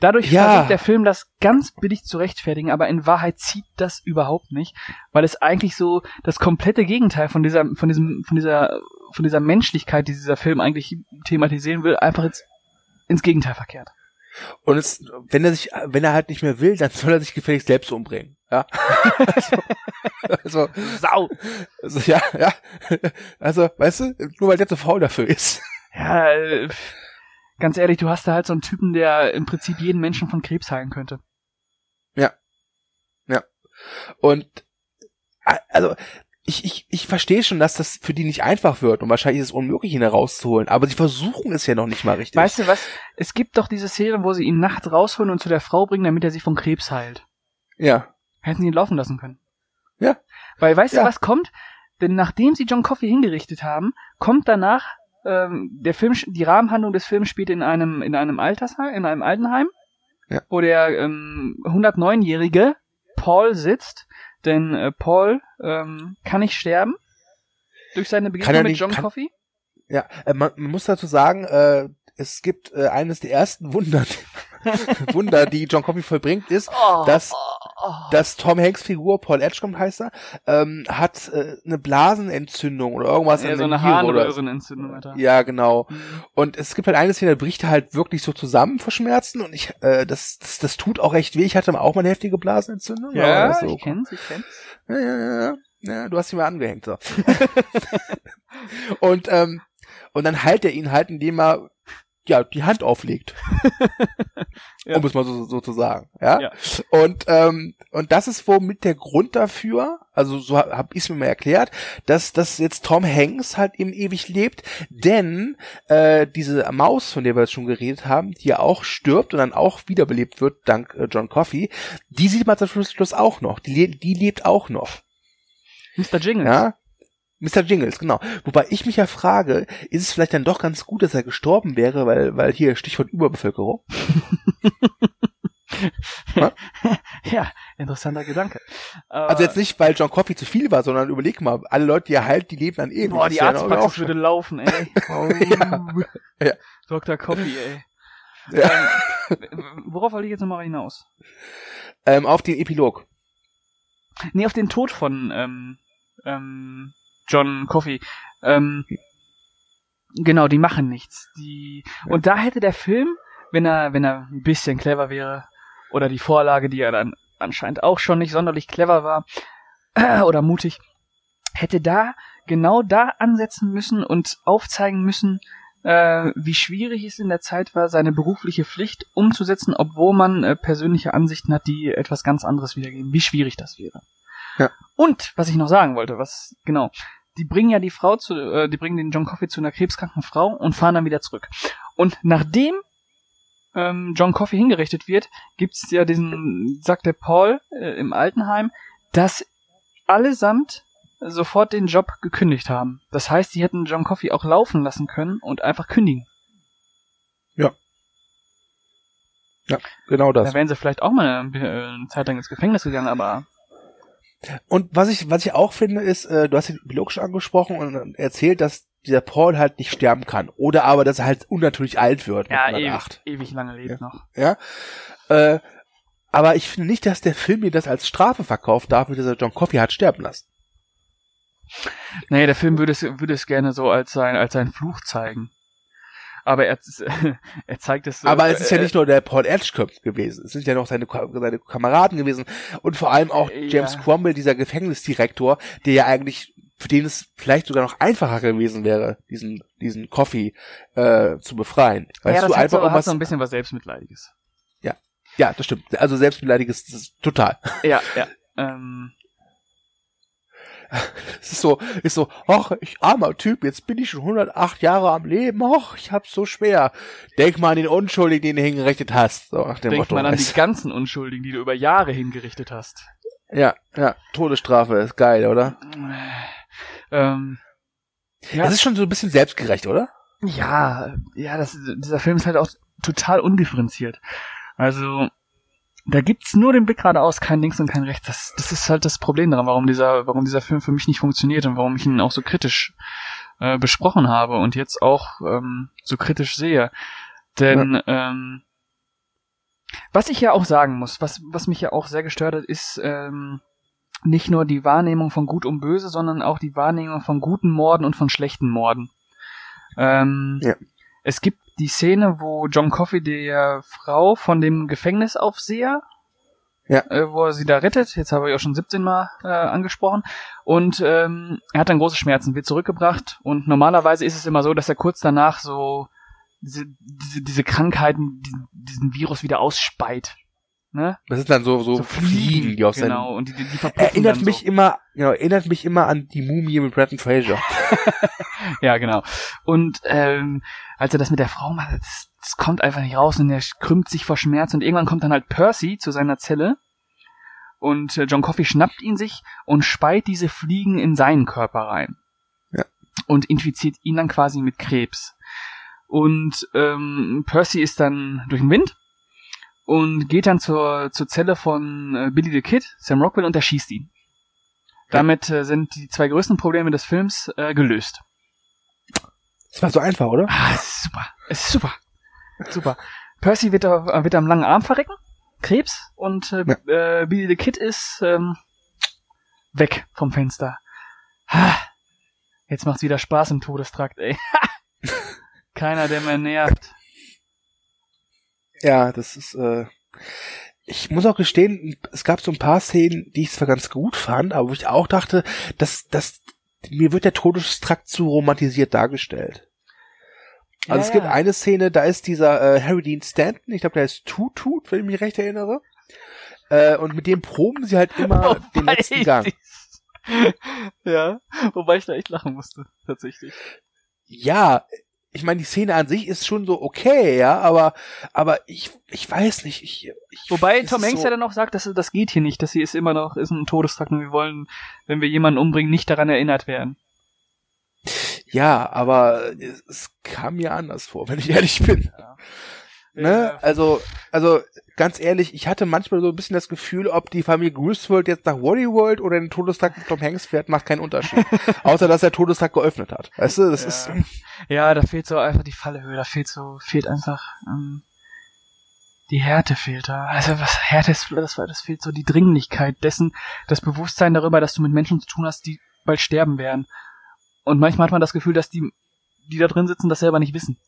Dadurch Ja. versucht der Film das ganz billig zu rechtfertigen, aber in Wahrheit zieht das überhaupt nicht, weil es eigentlich so das komplette Gegenteil von dieser, von diesem, von dieser, von dieser Menschlichkeit, die dieser Film eigentlich thematisieren will, einfach ins, ins Gegenteil verkehrt. Und es, wenn er sich, wenn er halt nicht mehr will, dann soll er sich gefälligst selbst umbringen. Ja. also, also, Sau. Also, ja, ja. Also, weißt du, nur weil der zu faul dafür ist. Ja, äh, ganz ehrlich, du hast da halt so einen Typen, der im Prinzip jeden Menschen von Krebs heilen könnte. Ja. Ja. Und also ich, ich, ich verstehe schon, dass das für die nicht einfach wird und wahrscheinlich ist es unmöglich, ihn herauszuholen, aber sie versuchen es ja noch nicht mal richtig. Weißt du was? Es gibt doch diese Szene, wo sie ihn nachts rausholen und zu der Frau bringen, damit er sie von Krebs heilt. Ja. Hätten sie ihn laufen lassen können. Ja. Weil weißt ja. du, was kommt? Denn nachdem sie John Coffey hingerichtet haben, kommt danach ähm, der Film, die Rahmenhandlung des Films spielt in einem in einem Altersheim, in einem Altenheim, ja. wo der ähm, 109-jährige Paul sitzt denn äh, Paul ähm, kann nicht sterben durch seine Begegnung mit John kann, Coffey. Ja, äh, man, man muss dazu sagen, äh, es gibt äh, eines der ersten Wunder, Wunder, die John Coffey vollbringt, ist, oh, dass, oh, dass Tom Hanks Figur, Paul Edgecombe heißt er, ähm, hat äh, eine Blasenentzündung oder irgendwas. Ja, so eine Harnröhrenentzündung, Alter. Ja, genau. Mhm. Und es gibt halt eine Szene, da bricht er halt wirklich so zusammen vor Schmerzen und ich, äh, das, das, das tut auch echt weh. Ich hatte auch mal eine heftige Blasenentzündung. Ja, so. ich kenn's, ich kenn's. Ja, ja, ja. ja du hast ihn mal angehängt, so. und, ähm, und dann heilt er ihn halt, indem er ja, die Hand auflegt. ja. Um es mal so, so zu sagen. Ja. ja. Und, ähm, und das ist womit der Grund dafür, also so habe hab ich es mir mal erklärt, dass, dass jetzt Tom Hanks halt eben ewig lebt, denn äh, diese Maus, von der wir jetzt schon geredet haben, die ja auch stirbt und dann auch wiederbelebt wird, dank äh, John Coffey, die sieht man zum Schluss auch noch. Die, die lebt auch noch. Mr. Jingles. Ja, Mr. Jingles, genau. Wobei ich mich ja frage, ist es vielleicht dann doch ganz gut, dass er gestorben wäre, weil, weil hier Stichwort Überbevölkerung. ja, interessanter Gedanke. Also jetzt nicht, weil John Coffey zu viel war, sondern überleg mal, alle Leute, die er halt, die leben dann ewig. Boah, die Arztpraxis würde laufen, ey. Oh. ja. ja. Dr. Coffey, ey. Ja. Ähm, worauf wollte ich jetzt nochmal hinaus? Ähm, auf den Epilog. Nee, auf den Tod von ähm, ähm, John Coffey. Ähm, genau, die machen nichts. Die und da hätte der Film, wenn er wenn er ein bisschen clever wäre oder die Vorlage, die er dann anscheinend auch schon nicht sonderlich clever war äh, oder mutig, hätte da genau da ansetzen müssen und aufzeigen müssen, äh, wie schwierig es in der Zeit war, seine berufliche Pflicht umzusetzen, obwohl man äh, persönliche Ansichten hat, die etwas ganz anderes wiedergeben. Wie schwierig das wäre. Ja. Und was ich noch sagen wollte, was genau, die bringen ja die Frau zu, äh, die bringen den John Coffey zu einer krebskranken Frau und fahren dann wieder zurück. Und nachdem ähm, John Coffey hingerichtet wird, gibt's ja diesen, sagt der Paul äh, im Altenheim, dass allesamt sofort den Job gekündigt haben. Das heißt, sie hätten John Coffey auch laufen lassen können und einfach kündigen. Ja. Ja, genau das. Da wären sie vielleicht auch mal eine, eine Zeit lang ins Gefängnis gegangen, aber und was ich, was ich auch finde, ist, äh, du hast ihn biologisch angesprochen und erzählt, dass dieser Paul halt nicht sterben kann. Oder aber, dass er halt unnatürlich alt wird. Ja, ewig, ewig lange lebt ja. noch. Ja. Äh, aber ich finde nicht, dass der Film mir das als Strafe verkauft dafür, dass er John Coffey hat sterben lassen. Nee, der Film würde es, würde es gerne so als sein, als sein Fluch zeigen aber er, er zeigt es. Aber es ist ja äh, nicht nur der Paul Edgecombe gewesen, es sind ja noch seine, seine Kameraden gewesen und vor allem auch James ja. Cromwell, dieser Gefängnisdirektor, der ja eigentlich für den es vielleicht sogar noch einfacher gewesen wäre, diesen diesen Coffee äh, zu befreien. Weißt ja, das du, hat einfach so, hat so ein bisschen was Selbstmitleidiges. Ja, ja, das stimmt. Also Selbstmitleidiges total. Ja, ja. Ähm, es ist so, ist so, ach, ich armer Typ, jetzt bin ich schon 108 Jahre am Leben, ach, ich hab's so schwer. Denk mal an den Unschuldigen, den du hingerichtet hast. So Denk Motto, mal an die ganzen Unschuldigen, die du über Jahre hingerichtet hast. Ja, ja, Todesstrafe ist geil, oder? Ähm, ja. Es ist schon so ein bisschen selbstgerecht, oder? Ja, ja, das, dieser Film ist halt auch total undifferenziert. Also, da gibt's nur den Blick geradeaus, kein links und kein rechts. Das, das ist halt das Problem daran, warum dieser, warum dieser Film für mich nicht funktioniert und warum ich ihn auch so kritisch äh, besprochen habe und jetzt auch ähm, so kritisch sehe. Denn ja. ähm, was ich ja auch sagen muss, was, was mich ja auch sehr gestört hat, ist ähm, nicht nur die Wahrnehmung von Gut und Böse, sondern auch die Wahrnehmung von guten Morden und von schlechten Morden. Ähm, ja. Es gibt die Szene, wo John Coffey der Frau von dem Gefängnisaufseher, Ja. äh, wo er sie da rettet, jetzt habe ich auch schon 17 Mal äh, angesprochen, und ähm, er hat dann große Schmerzen, wird zurückgebracht und normalerweise ist es immer so, dass er kurz danach so diese, diese, diese Krankheiten, diesen, diesen Virus wieder ausspeit. Ne? Das sind dann so, so, Fliegen, die aus genau, und die, die, die Erinnert dann mich so. immer, genau, erinnert mich immer an die Mumie mit Bretton Fraser. Ja, genau. Und ähm, als er das mit der Frau macht, das, das kommt einfach nicht raus und er krümmt sich vor Schmerz und irgendwann kommt dann halt Percy zu seiner Zelle und äh, John Coffey schnappt ihn sich und speit diese Fliegen in seinen Körper rein. Ja. Und infiziert ihn dann quasi mit Krebs. Und ähm, Percy ist dann durch den Wind und geht dann zur, zur Zelle von äh, Billy the Kid, Sam Rockwell, und erschießt ihn. Damit äh, sind die zwei größten Probleme des Films äh, gelöst. Das war so einfach, oder? Ah, es ist super. Es ist super. Super. Percy wird, auf- wird am langen Arm verrecken. Krebs. Und äh, äh, Billy the Kid ist ähm, weg vom Fenster. Ha. Jetzt macht's wieder Spaß im Todestrakt, ey. Keiner, der mehr nervt. Ja, das ist, äh, ich muss auch gestehen, es gab so ein paar Szenen, die ich zwar ganz gut fand, aber wo ich auch dachte, dass, dass, mir wird der Todestrakt zu romantisiert dargestellt. Also Ja, es gibt ja. eine Szene, da ist dieser äh, Harry Dean Stanton, ich glaube, der ist Tutut, wenn ich mich recht erinnere. Äh, und mit dem proben sie halt immer den Wobei letzten Gang. ja, wobei ich da echt lachen musste, tatsächlich. Ja, ich meine, die Szene an sich ist schon so okay, ja, aber, aber ich, ich weiß nicht, ich, ich Wobei Tom Hanks so, ja dann auch sagt, dass das geht hier nicht, dass sie ist immer noch, ist ein Todestrakt und wir wollen, wenn wir jemanden umbringen, nicht daran erinnert werden. Ja, aber es, es kam mir anders vor, wenn ich ehrlich bin. Ne? Also, also ganz ehrlich, ich hatte manchmal so ein bisschen das Gefühl, ob die Familie Griswold jetzt nach Wally World oder den Todestrakt mit Tom Hanks fährt, macht keinen Unterschied. Außer dass der Todestrakt geöffnet hat. Weißt du, das Ja. ist Ja, da fehlt so einfach die Fallhöhe, da fehlt so, fehlt einfach, ähm, die Härte fehlt da. Also was Härte ist, das, das fehlt so die Dringlichkeit dessen, das Bewusstsein darüber, dass du mit Menschen zu tun hast, die bald sterben werden. Und manchmal hat man das Gefühl, dass die, die da drin sitzen, das selber nicht wissen.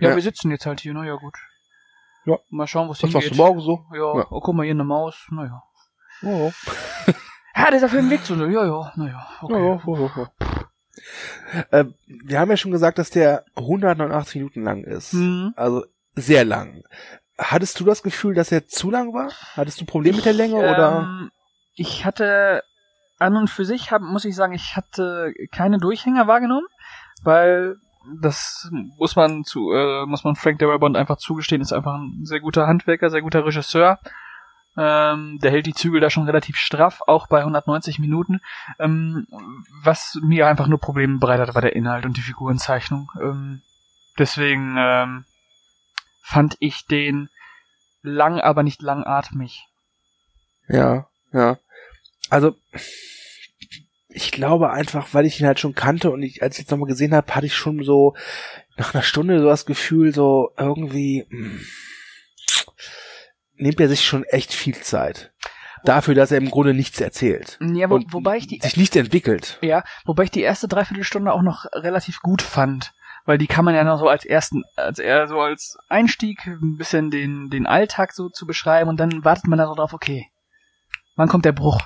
Ja, Ja. wir sitzen jetzt halt hier, naja, gut. Ja. Mal schauen, wo es was machst du hingeht. morgen so? Ja, Ja. oh, guck mal, hier eine Maus, naja. Oh, Ja, dieser Film liegt so, ja, ja, naja, okay. ja, ja, ja, ja. Äh, wir haben ja schon gesagt, dass der 189 Minuten lang ist. Hm. Also sehr lang. Hattest du das Gefühl, dass er zu lang war? Hattest du ein Problem mit der Länge oder? Ähm, ich hatte an und für sich, hab, muss ich sagen, ich hatte keine Durchhänger wahrgenommen, weil das muss man zu, äh, muss man Frank Darabont einfach zugestehen, ist einfach ein sehr guter Handwerker, sehr guter Regisseur. Ähm, der hält die Zügel da schon relativ straff, auch bei 190 Minuten. Ähm, was mir einfach nur Probleme bereitet war der Inhalt und die Figurenzeichnung. Ähm, deswegen ähm, fand ich den lang, aber nicht langatmig. Ja, ja. Also ich glaube einfach, weil ich ihn halt schon kannte und ich, als ich jetzt nochmal gesehen habe, hatte ich schon so nach einer Stunde so das Gefühl, so irgendwie hm, nimmt er sich schon echt viel Zeit. Dafür, dass er im Grunde nichts erzählt. Ja, wo, Und wobei ich die sich nichts entwickelt. ja, wobei ich die erste Dreiviertelstunde auch noch relativ gut fand, weil die kann man ja noch so als ersten, als eher so als Einstieg ein bisschen den den Alltag so zu beschreiben und dann wartet man da so drauf, okay, wann kommt der Bruch?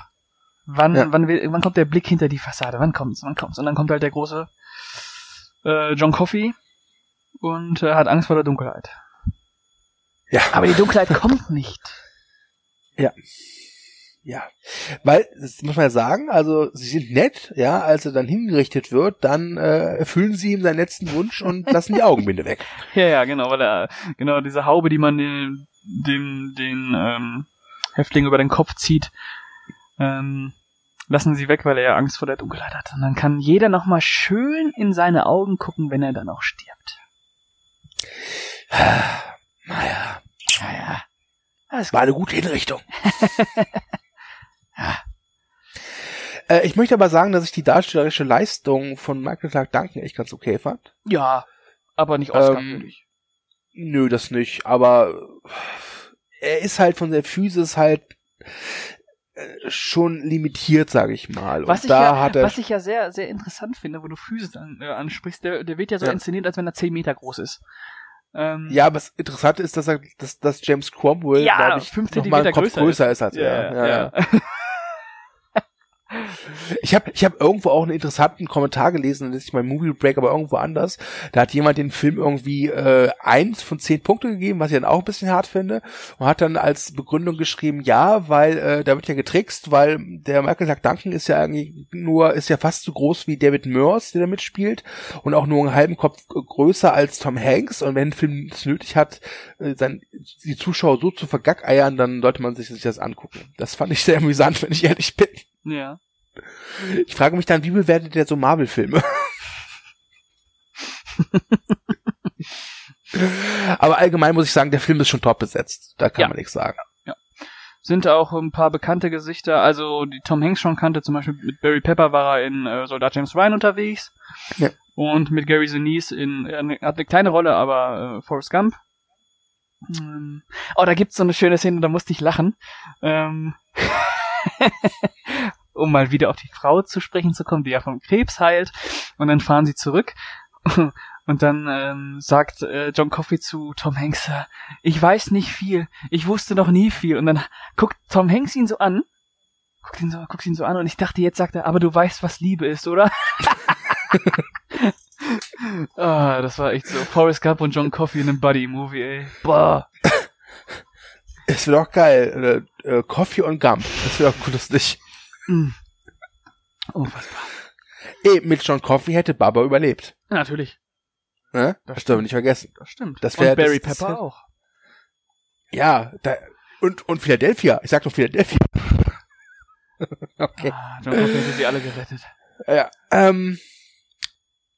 Wann Ja. wann wann kommt der Blick hinter die Fassade? Wann kommt's? Wann kommt's? Und dann kommt halt der große äh, John Coffey und äh, hat Angst vor der Dunkelheit. Ja. Aber die Dunkelheit kommt nicht. Ja, weil, das muss man ja sagen, also sie sind nett, ja, als er dann hingerichtet wird, dann äh, erfüllen sie ihm seinen letzten Wunsch und lassen die Augenbinde weg. Ja, ja, genau, weil er, genau, diese Haube, die man den, den, den ähm, Häftling über den Kopf zieht, ähm, lassen sie weg, weil er Angst vor der Dunkelheit hat. Und dann kann jeder nochmal schön in seine Augen gucken, wenn er dann auch stirbt. Naja, Ja, ja. Alles war eine gute Hinrichtung. äh, ich möchte aber sagen, dass ich die darstellerische Leistung von Michael Clark Duncan echt ganz okay fand. Ja, aber nicht Oscar-würdig. Nö, das nicht, aber er ist halt von der Physis halt schon limitiert, sage ich mal. Was ich, da ja, hat er was ich ja sehr, sehr interessant finde, wo du Physis an, äh, ansprichst, der, der wird ja so Ja. inszeniert, als wenn er 10 Meter groß ist. Ähm, ja, was interessant ist, dass er, dass, dass James Cromwell, Ja, glaub ich, fünf noch mal Kopf größer größer ist als er. ja, ja. Ich habe ich hab irgendwo auch einen interessanten Kommentar gelesen, das ist mein Movie Break, aber irgendwo anders. Da hat jemand den Film irgendwie äh, eins von zehn Punkte gegeben, was ich dann auch ein bisschen hart finde, und hat dann als Begründung geschrieben, ja, weil äh, da wird ja getrickst, weil der Michael Clark Duncan ist ja eigentlich nur, ist ja fast so groß wie David Moers, der da mitspielt, und auch nur einen halben Kopf größer als Tom Hanks. Und wenn ein Film es nötig hat, äh, dann die Zuschauer so zu vergackeiern, dann sollte man sich, sich das angucken. Das fand ich sehr amüsant, wenn ich ehrlich bin. Ja. Ich frage mich dann, wie bewertet der so Marvel-Filme? Aber allgemein muss ich sagen, der Film ist schon top besetzt. Da kann Ja. man nichts sagen. Sind auch ein paar bekannte Gesichter, also die Tom Hanks schon kannte, zum Beispiel mit Barry Pepper war er in äh, Soldat James Ryan unterwegs. Ja. Und mit Gary Sinise in, er hat eine kleine Rolle, aber äh, Forrest Gump. Ähm, oh, da gibt's so eine schöne Szene, da musste ich lachen. Ähm, um mal wieder auf die Frau zu sprechen zu kommen, die ja vom Krebs heilt. Und dann fahren sie zurück. Und dann ähm, sagt äh, John Coffey zu Tom Hanks, äh, ich weiß nicht viel, ich wusste noch nie viel. Und dann guckt Tom Hanks ihn so an, guckt ihn so, guckt ihn so an und ich dachte, jetzt sagt er, aber du weißt, was Liebe ist, oder? ah, das war echt so. Forrest Gump und John Coffey in einem Buddy-Movie, ey. Boah. Es wird auch geil. Äh, äh, Coffee und Gump. Das wird auch lustig. Mm. Unfassbar. Ey, mit John Coffee hätte Baba überlebt. Ja, natürlich, Ne? Das Das dürfen wir nicht vergessen. das stimmt. Das wär- und Barry das- das Pepper wär- auch. Ja, da, und, und Philadelphia. Ich sag doch Philadelphia. okay. Ah, John Coffey hätte sie alle gerettet. Ja, ähm,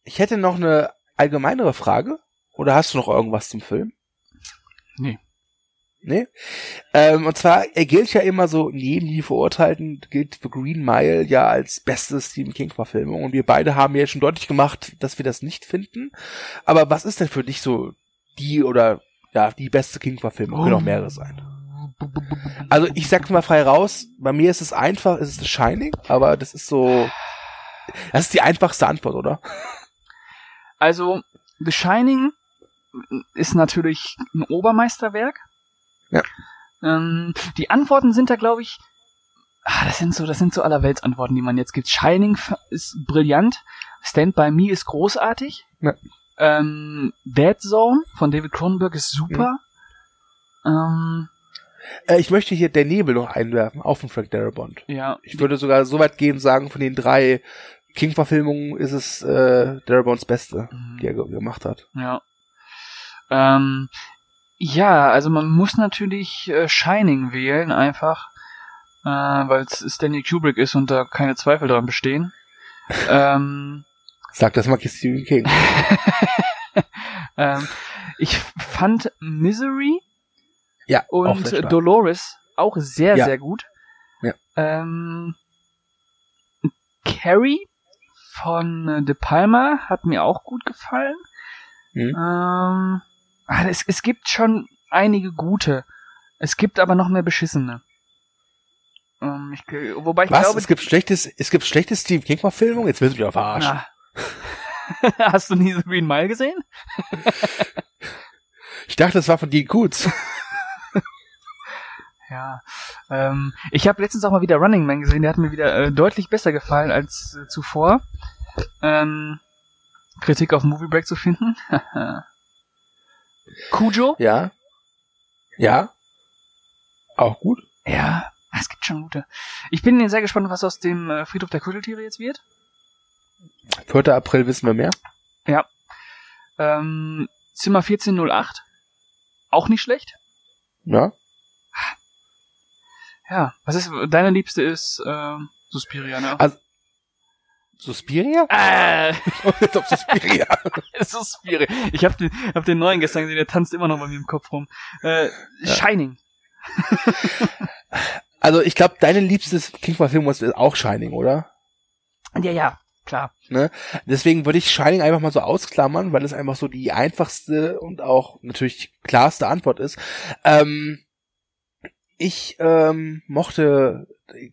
ich hätte noch eine allgemeinere Frage. Oder hast du noch irgendwas zum Film? Nee. Ähm, und zwar, er gilt ja immer so, neben die Verurteilten gilt The Green Mile ja als beste Stephen King-Verfilmung. Und wir beide haben ja schon deutlich gemacht, dass wir das nicht finden. Aber was ist denn für dich so die oder ja, die beste King-Verfilmung? Können auch mehrere sein. Also ich sag's mal frei raus, bei mir ist es einfach, es ist The Shining, aber das ist so, das ist die einfachste Antwort, oder? Also, The Shining ist natürlich ein Obermeisterwerk. Ja. Ähm, die Antworten sind da, glaube ich, ah, das sind so, das sind so allerweltsantworten, die man jetzt gibt. Shining ist brillant. Stand by Me ist großartig. Ja. Ähm, Dead Zone von David Cronenberg ist super. Ähm, Äh, ich möchte hier Der Nebel noch einwerfen, auch von Frank Darabont. ja, Ich würde sogar so weit gehen und sagen, von den drei King-Verfilmungen ist es äh, Darabonts beste, Mhm. die er ge gemacht hat. Ja. Ähm, ja, also man muss natürlich äh, Shining wählen, einfach, äh, weil es Stanley Kubrick ist und da keine Zweifel dran bestehen. ähm, Sag das mal Stephen King. ähm, ich fand Misery Ja, auch und stark. Dolores auch sehr, Ja. sehr gut. Ja. Ähm, Carrie von äh, De Palma hat mir auch gut gefallen. Mhm. Ähm, es, es gibt schon einige gute. Es gibt aber noch mehr beschissene. Ähm, ich, wobei ich Was? glaube, es gibt schlechtes, es gibt schlechte Stephen King-Verfilmungen? Jetzt willst du mich verarschen. Ah. Hast du nie The Green Mile gesehen? Ich dachte, das war von Dean Koontz. Ja. Ähm, ich habe letztens auch mal wieder Running Man gesehen, der hat mir wieder äh, deutlich besser gefallen als äh, zuvor. Ähm, Kritik auf Movie Break zu finden. Cujo? Ja. Ja. Auch gut. Ja, es gibt schon gute. Ich bin sehr gespannt, was aus dem äh, Friedhof der Kuscheltiere jetzt wird. 4. April wissen wir mehr. Ja. Ähm, Zimmer 1408. Auch nicht schlecht. Ja. Ja. Was ist, deine Liebste ist, ähm, Suspiria, ne? Also- Suspiria? Äh, auf Suspiria. Suspiria. Ich hab den, hab den neuen gestern gesehen, der tanzt immer noch bei mir im Kopf rum. Äh, Shining. Also ich glaube, deine liebste King-Verfilmung ist auch Shining, oder? Ja, ja, klar. Deswegen würde ich Shining einfach mal so ausklammern, weil es einfach so die einfachste und auch natürlich klarste Antwort ist. Ähm, ich ähm, mochte,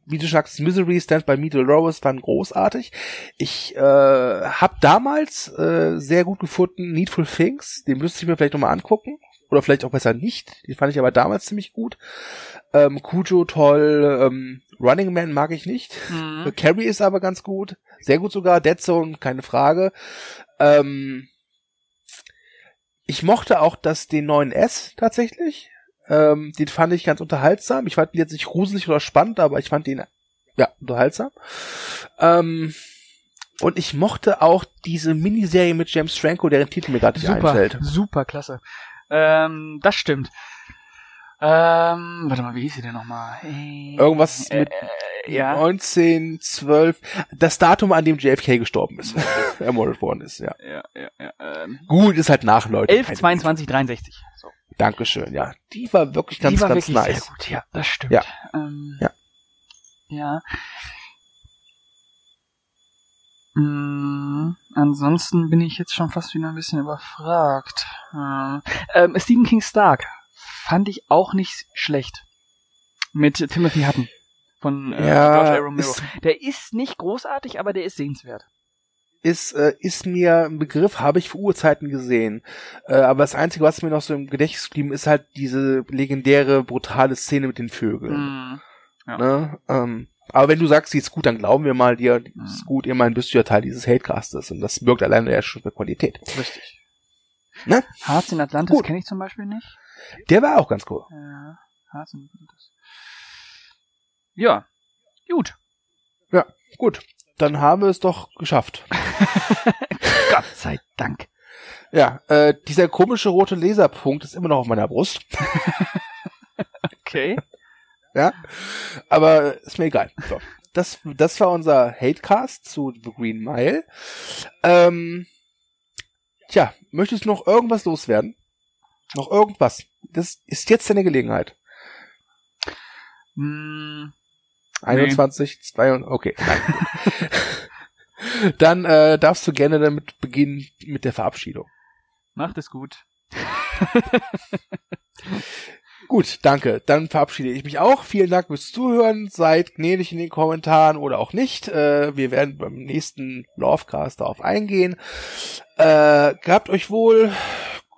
wie du sagst, Misery, Stand by Me, Dolores waren großartig. Ich äh, habe damals äh, sehr gut gefunden Needful Things, den müsste ich mir vielleicht nochmal angucken. Oder vielleicht auch besser nicht. Den fand ich aber damals ziemlich gut. Ähm, Cujo toll, ähm, Running Man mag ich nicht. Mhm. Carrie ist aber ganz gut. Sehr gut sogar. Dead Zone, keine Frage. Ähm, ich mochte auch das den neuen S tatsächlich. Ähm, den fand ich ganz unterhaltsam. Ich fand ihn jetzt nicht gruselig oder spannend, aber ich fand ihn ja unterhaltsam. Ähm, und ich mochte auch diese Miniserie mit James Franco, deren Titel mir gerade nicht Super, einfällt. super, klasse. Ähm, das stimmt. Ähm, warte mal, wie hieß sie denn nochmal? Äh, Irgendwas mit äh, ja. 1912. Das Datum, an dem JFK gestorben ist. Ermordet worden ist, ja. Ja, ja, ja. Ähm, Gut, ist halt nach, Leute. 11, 22, 63. So. Dankeschön, ja. Die war wirklich ganz, Die war ganz wirklich nice. sehr gut, ja, das stimmt. Ja. Ähm, Ja. Ja. Mm, ansonsten bin ich jetzt schon fast wieder ein bisschen überfragt. Ähm, ähm, Stephen King Stark fand ich auch nicht schlecht. Mit Timothy Hutton von äh, Ja, George A. Romero. ist- Der ist nicht großartig, aber der ist sehenswert. Ist, äh, ist mir ein Begriff, habe ich vor Urzeiten gesehen. Äh, aber das Einzige, was mir noch so im Gedächtnis geblieben ist, halt diese legendäre, brutale Szene mit den Vögeln. Mm, ja. Ne? Ähm, aber wenn du sagst, sie ist gut, dann glauben wir mal dir, die Mhm. ist gut, immerhin bist du ja Teil dieses Hatecastes und das birgt alleine ja schon für Qualität. Richtig. Ne? Harz in Atlantis kenne ich zum Beispiel nicht. Der war auch ganz cool. Ja, Harz in Atlantis. Ja, gut. Gut, dann haben wir es doch geschafft. Gott sei Dank. Ja, äh, dieser komische rote Laserpunkt ist immer noch auf meiner Brust. Okay. Ja, aber ist mir egal. So. Das, das war unser Hatecast zu The Green Mile. Ähm, tja, möchtest du noch irgendwas loswerden? Noch irgendwas? Das ist jetzt deine Gelegenheit. Hm, 21, 22, okay. Nein. Dann äh, darfst du gerne damit beginnen mit der Verabschiedung. macht es gut. Gut, danke. Dann verabschiede ich mich auch. Vielen Dank fürs Zuhören. Seid gnädig in den Kommentaren oder auch nicht. Äh, wir werden beim nächsten Lovecast darauf eingehen. Äh, gehabt euch wohl.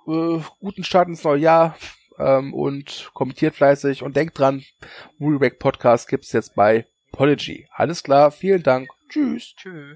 Äh, guten Start ins neue Jahr. Ähm, und kommentiert fleißig. Und denkt dran, Movieback Podcast gibt's jetzt bei Pology. Alles klar. Vielen Dank. Tschüss. Tschö.